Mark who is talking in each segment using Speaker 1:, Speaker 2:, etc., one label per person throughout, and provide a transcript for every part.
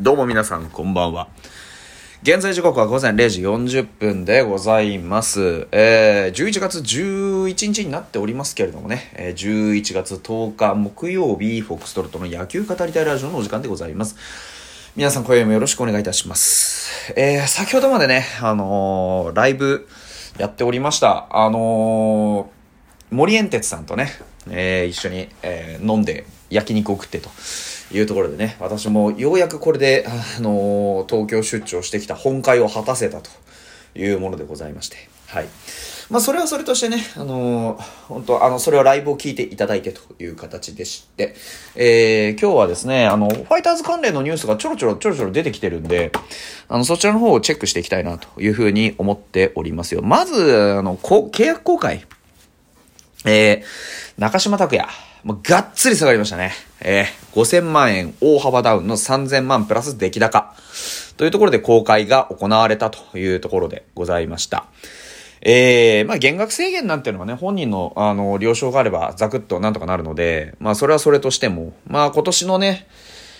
Speaker 1: どうも皆さんこんばんは。現在時刻は午前0時40分でございます。えー、11月11日になっておりますけれどもね、えー、11月10日木曜日、フォックストロットの野球語りたいラジオのお時間でございます。皆さん今夜もよろしくお願いいたします。えー、先ほどまでね、あのーライブやっておりました。あのー森エンテツさんとね、えー一緒に、えー飲んで焼肉を食ってというところでね、私もようやくこれで、あのー東京出張してきた本会を果たせたというものでございまして、はい。まあ、それはそれとしてね、あのー本当あの、それはライブを聞いていただいてという形でして、えー今日はですね、あの、ファイターズ関連のニュースがちょろちょろちょろちょろ出てきてるんで、あの、そちらの方をチェックしていきたいなというふうに思っておりますよ。まず、あの、こ契約公開。えー、中島拓也。もうがっつり下がりましたね。えー、5000万円大幅ダウンの3000万プラス出来高。というところで公開が行われたというところでございました。えー、まあ減額制限なんていうのはね、本人の、あの、了承があればザクッとなんとかなるので、まあそれはそれとしても、まあ今年のね、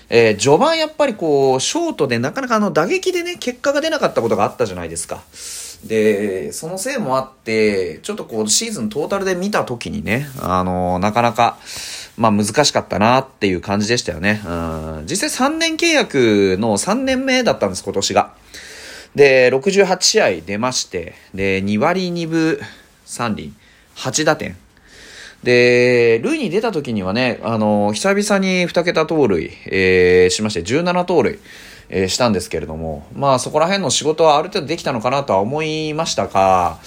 Speaker 1: えー序盤やっぱりこう、ショートでなかなかあの打撃でね、結果が出なかったことがあったじゃないですか。で、そのせいもあって、ちょっとこう、シーズントータルで見た時にね、あのなかなか、まあ難しかったなっていう感じでしたよね。うん、実際3年契約の3年目だったんです、今年が。で、68試合出まして、で、2割2分3厘、8打点。で、塁に出た時にはね、あの、久々に2桁盗塁、えーしまして、17盗塁、えーしたんですけれども、まあそこら辺の仕事はある程度できたのかなとは思いましたが、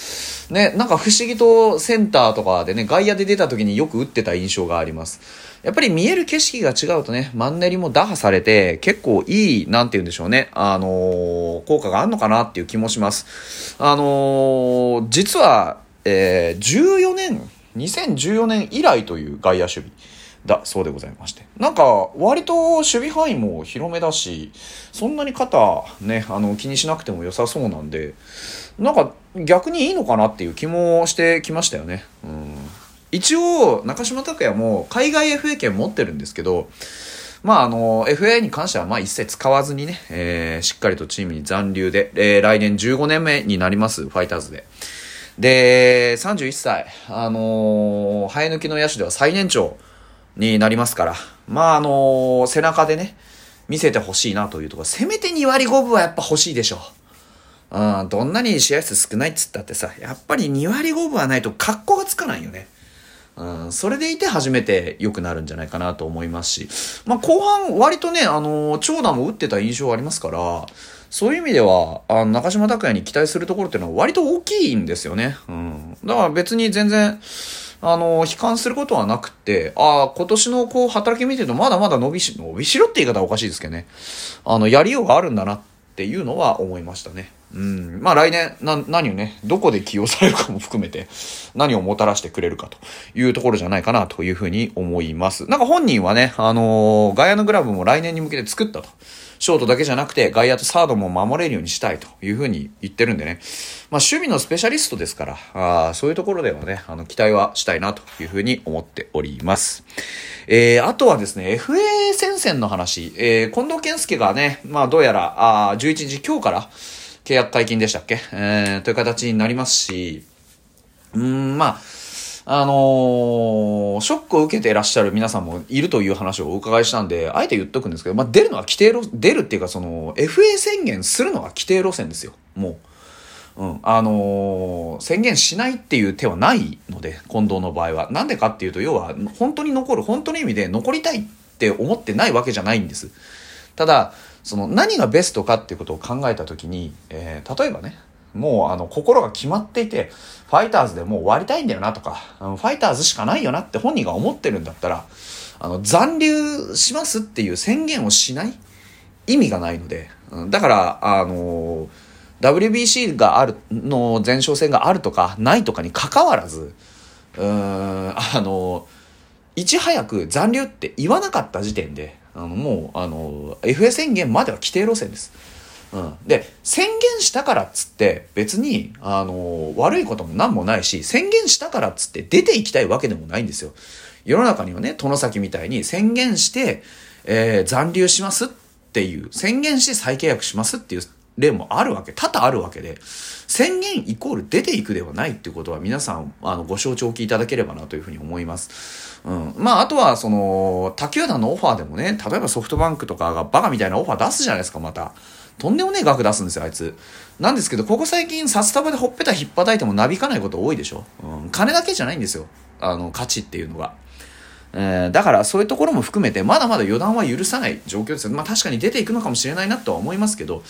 Speaker 1: ね、なんか不思議とセンターとかでね、外野で出た時によく打ってた印象があります。やっぱり見える景色が違うとね、マンネリも打破されて、結構いい、なんて言うんでしょうね、あのー効果があるのかなっていう気もします。あのー実は、えー14年、2014年以来という外野守備だそうでございまして。なんか、割と守備範囲も広めだし、そんなに肩ね、あの、気にしなくても良さそうなんで、なんか逆にいいのかなっていう気もしてきましたよね。うん。一応、中島拓也も海外 FA 権持ってるんですけど、まあ、あの、FA に関しては、まあ、一切使わずにね、えーしっかりとチームに残留で、えー来年15年目になります、ファイターズで。で、31歳、あのー生え抜きの野手では最年長になりますから、まあ、あのー背中でね、見せてほしいなというところ、せめて2割5分はやっぱ欲しいでしょう。うん、どんなに試合数少ないっつったってさ、やっぱり2割5分はないと格好がつかないよね。うん、それでいて初めて良くなるんじゃないかなと思いますし、まあ、後半割とね、あのー長打も打ってた印象ありますから、そういう意味では、あの、中島拓也に期待するところっていうのは割と大きいんですよね。うん。だから別に全然、あの、悲観することはなくて、ああ、今年のこう、働き見てるとまだまだ伸びし、伸びしろって言い方はおかしいですけどね。あの、やりようがあるんだなっていうのは思いましたね。うん。まあ来年、な、何をね、どこで起用されるかも含めて、何をもたらしてくれるかというところじゃないかなというふうに思います。なんか本人はね、あのー外野のグラブも来年に向けて作ったと。ショートだけじゃなくて、外野とサードも守れるようにしたいというふうに言ってるんでね。まあ守備のスペシャリストですから、あそういうところではね、あの、期待はしたいなというふうに思っております。えー、あとはですね、FA 戦線の話、えー、近藤健介がね、まあどうやら、あ11日今日から契約解禁でしたっけ？えー、という形になりますし、うん、まあ、あのーショックを受けていらっしゃる皆さんもいるという話をお伺いしたんで、あえて言っとくんですけど、まあ、出るのは規定路、出るっていうかその、FA 宣言するのは規定路線ですよ。もう。うん。あのー宣言しないっていう手はないので、近藤の場合は。なんでかっていうと、要は、本当に残る、本当の意味で残りたいって思ってないわけじゃないんです。ただ、その何がベストかっていうことを考えたときに、えー例えばね、もうあの心が決まっていて、ファイターズでもう終わりたいんだよなとか、ファイターズしかないよなって本人が思ってるんだったら、あの残留しますっていう宣言をしない意味がないので、だから、あの WBC がある、の前哨戦があるとかないとかに関わらず、うーん、あのいち早く残留って言わなかった時点で、あのもう、あの、FA 宣言までは規定路線です。うん。で、宣言したからっつって、別に、あの、悪いことも何もないし、宣言したからっつって出ていきたいわけでもないんですよ。世の中にはね、殿崎みたいに宣言して、えー残留しますってっていう、宣言して再契約しますっていう例もあるわけ、多々あるわけで、宣言イコール出ていくではないっていうことは皆さん、あの、ご承知おきいただければなというふうに思います。うん。まあ、あとは、その、他球団のオファーでもね、例えばソフトバンクとかがバカみたいなオファー出すじゃないですか、また。とんでもねえ額出すんですよ、あいつ。なんですけど、ここ最近、札束でほっぺた引っ叩いてもなびかないこと多いでしょ。うん。金だけじゃないんですよ。あの、価値っていうのが。えー、だからそういうところも含めてまだまだ予断は許さない状況ですよ。まあ確かに出ていくのかもしれないなとは思いますけど、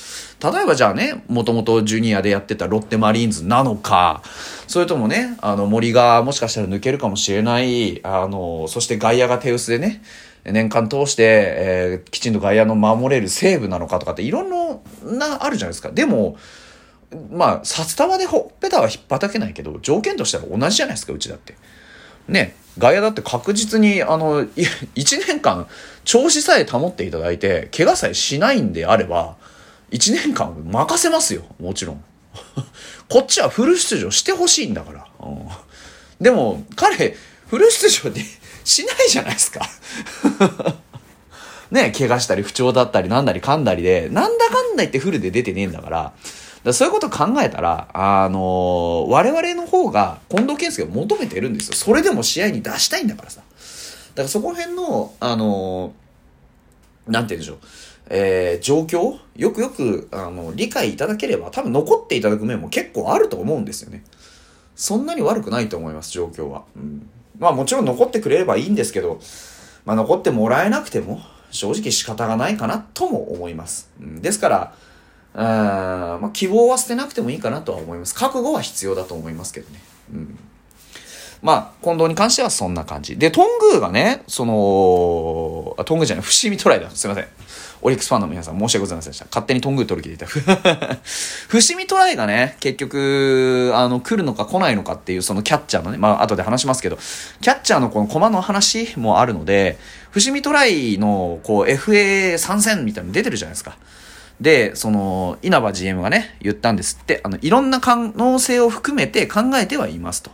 Speaker 1: 例えばじゃあね、もともとジュニアでやってたロッテマリーンズなのか、それともね、あの森がもしかしたら抜けるかもしれない、あの、そして外野が手薄でね、年間通して、えー、きちんと外野の守れる西武なのかとかっていろんなあるじゃないですか。でも、まあ、札束でほっぺたは引っ叩けないけど、条件としては同じじゃないですか、うちだって。ね、外野だって確実に、あの、1年間、調子さえ保っていただいて、怪我さえしないんであれば、1年間任せますよ、もちろん。こっちはフル出場してほしいんだから。うん、でも、彼、フル出場ってしないじゃないですか。ね、怪我したり不調だったりなんだりかんだりで、なんだかんだ言ってフルで出てねえんだから、だそういうこと考えたら、あのー、我々の方が近藤健介を求めてるんですよ。それでも試合に出したいんだからさ。だからそこら辺の、あのー、なんて言うんでしょう。えー、状況？よくよく、あの、理解いただければ、多分残っていただく面も結構あると思うんですよね。そんなに悪くないと思います、状況は。うん。まあもちろん残ってくれればいいんですけど、まあ残ってもらえなくても、正直仕方がないかなとも思います。うん、ですから、あまあ、希望は捨てなくてもいいかなとは思います。覚悟は必要だと思いますけどね。うん。まあ、近藤に関してはそんな感じ。で、トングーがね、その、あ、トングーじゃない、伏見トライだ。すいません。オリックスファンの皆さん申し訳ございませんでした。勝手にトングー取る気でいた。伏見トライがね、結局、あの、来るのか来ないのかっていう、そのキャッチャーのね、まあ、後で話しますけど、キャッチャーのこの駒の話もあるので、伏見トライの、こう、FA 参戦みたいなの出てるじゃないですか。で、その、稲葉 GM がね、言ったんですって、あの、いろんな可能性を含めて考えてはいますと。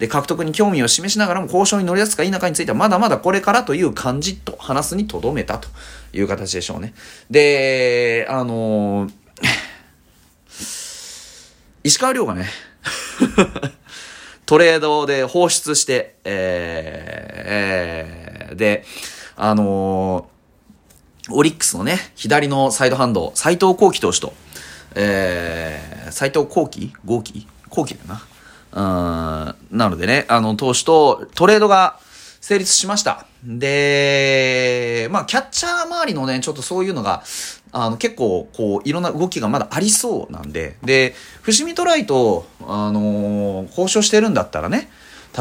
Speaker 1: で、獲得に興味を示しながらも交渉に乗り出すか否かについてはまだまだこれからという感じと話すにとどめたという形でしょうね。で、あのー、石川遼がね トレードで放出して、えー、えー、で、あのーオリックスのね、左のサイドハンド、斎藤幸喜投手と、えー、斎藤幸喜？豪喜？幸喜だな。うん、なのでね、あの、投手とトレードが成立しました。で、まあ、キャッチャー周りのね、ちょっとそういうのが、あの、結構、こう、いろんな動きがまだありそうなんで、で、伏見トライと、あのー、交渉してるんだったらね、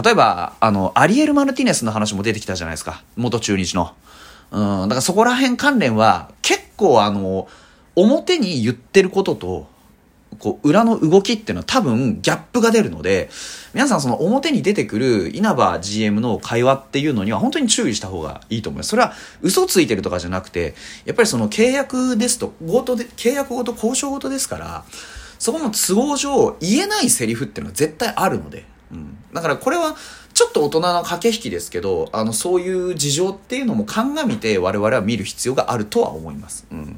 Speaker 1: 例えば、あの、アリエル・マルティネスの話も出てきたじゃないですか。元中日の。うん、だからそこら辺関連は結構あの、表に言ってることと、こう、裏の動きっていうのは多分ギャップが出るので、皆さんその表に出てくる稲葉 GM の会話っていうのには本当に注意した方がいいと思います。それは嘘ついてるとかじゃなくて、やっぱりその契約ですと、ごとで、契約ごと交渉ごとですから、そこの都合上言えないセリフっていうのは絶対あるので、うん。だからこれはちょっと大人の駆け引きですけど、あの、そういう事情っていうのも鑑みて我々は見る必要があるとは思います。うん。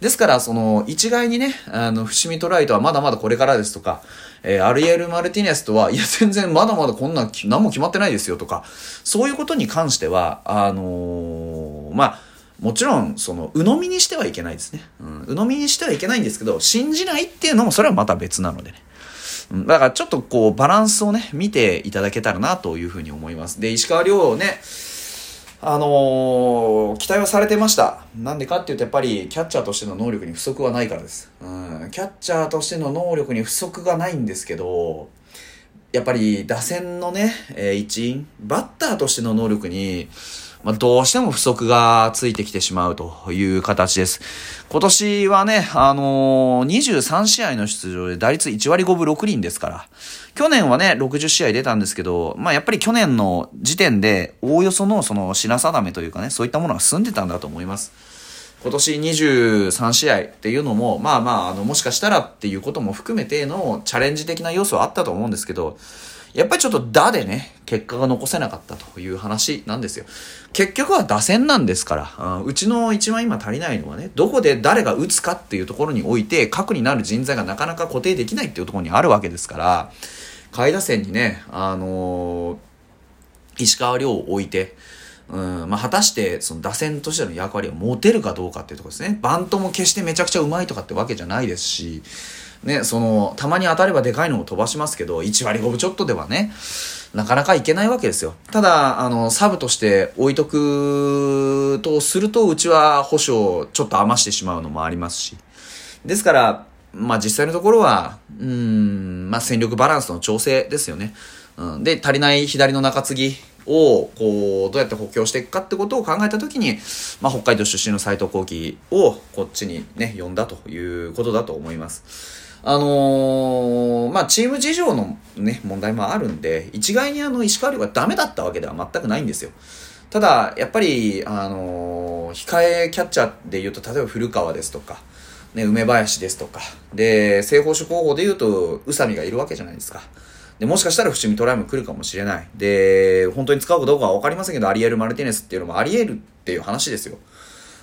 Speaker 1: ですから、その、一概にね、あの、伏見トライトはまだまだこれからですとか、えー、アリエル・マルティネスとは、いや、全然まだまだこんな、何も決まってないですよとか、そういうことに関しては、あのー、まあ、もちろん、その、鵜呑みにしてはいけないですね。うん。鵜呑みにしてはいけないんですけど、信じないっていうのも、それはまた別なのでね。だからちょっとこうバランスをね、見ていただけたらなというふうに思います。で、石川遼ね、あのー、期待はされてました。なんでかっていうと、やっぱりキャッチャーとしての能力に不足はないからです。うん、キャッチャーとしての能力に不足がないんですけど、やっぱり打線のね、えー、一員、バッターとしての能力に、まあ、どうしても不足がついてきてしまうという形です。今年はね、あのー、23試合の出場で打率1割5分6厘ですから、去年はね、60試合出たんですけど、まあ、やっぱり去年の時点で、おおよそのその品定めというかね、そういったものが済んでたんだと思います。今年23試合っていうのも、まあまあ、あの、もしかしたらっていうことも含めてのチャレンジ的な要素はあったと思うんですけど、やっぱりちょっと打でね、結果が残せなかったという話なんですよ。結局は打線なんですから、うちの一番今足りないのはね、どこで誰が打つかっていうところにおいて、核になる人材がなかなか固定できないっていうところにあるわけですから、下位打線にね、あのー、石川遼を置いて、うんまあ、果たしてその打線としての役割を持てるかどうかっていうところですね。バントも決してめちゃくちゃうまいとかってわけじゃないですし、ね、その、たまに当たればでかいのを飛ばしますけど、1割5分ちょっとではね、なかなかいけないわけですよ。ただ、あの、サブとして置いとくとすると、うちは保証ちょっと余してしまうのもありますし。ですから、まあ実際のところは、うん、まあ戦力バランスの調整ですよね。うん、で、足りない左の中継ぎを、こう、どうやって補強していくかってことを考えたときに、まあ北海道出身の斎藤幸喜をこっちにね、呼んだということだと思います。あのー、まあ、チーム事情のね、問題もあるんで、一概にあの、石川遼がダメだったわけでは全くないんですよ。ただ、やっぱり、あのー、控えキャッチャーで言うと、例えば古川ですとか、ね、梅林ですとか、で、正方種候補で言うと、宇佐美がいるわけじゃないですか。で、もしかしたら伏見トライも来るかもしれない。で、本当に使うかどうかはわかりませんけど、アリエル・マルティネスっていうのもあり得るっていう話ですよ。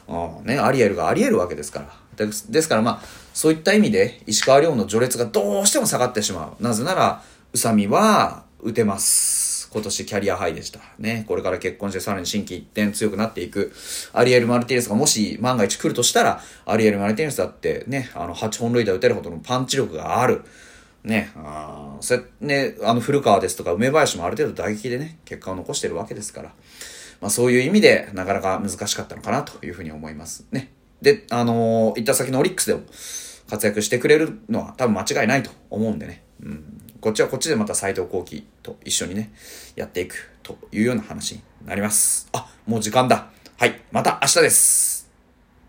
Speaker 1: あね、アリエルがあり得るわけですから。ですからまあ、そういった意味で、石川遼の序列がどうしても下がってしまう。なぜなら、宇佐美は打てます。今年キャリアハイでした。ね。これから結婚してさらに新規一点強くなっていく。アリエル・マルティネスがもし万が一来るとしたら、アリエル・マルティネスだってね、あの、8本塁打打てるほどのパンチ力がある。ね、あそね、あの古川ですとか梅林もある程度打撃でね、結果を残してるわけですから。まあそういう意味でなかなか難しかったのかなというふうに思いますね。で、あのー、行った先のオリックスでも活躍してくれるのは多分間違いないと思うんでね。うん。こっちはこっちでまた斎藤幸喜と一緒にね、やっていくというような話になります。あ、もう時間だ。はい。また明日です。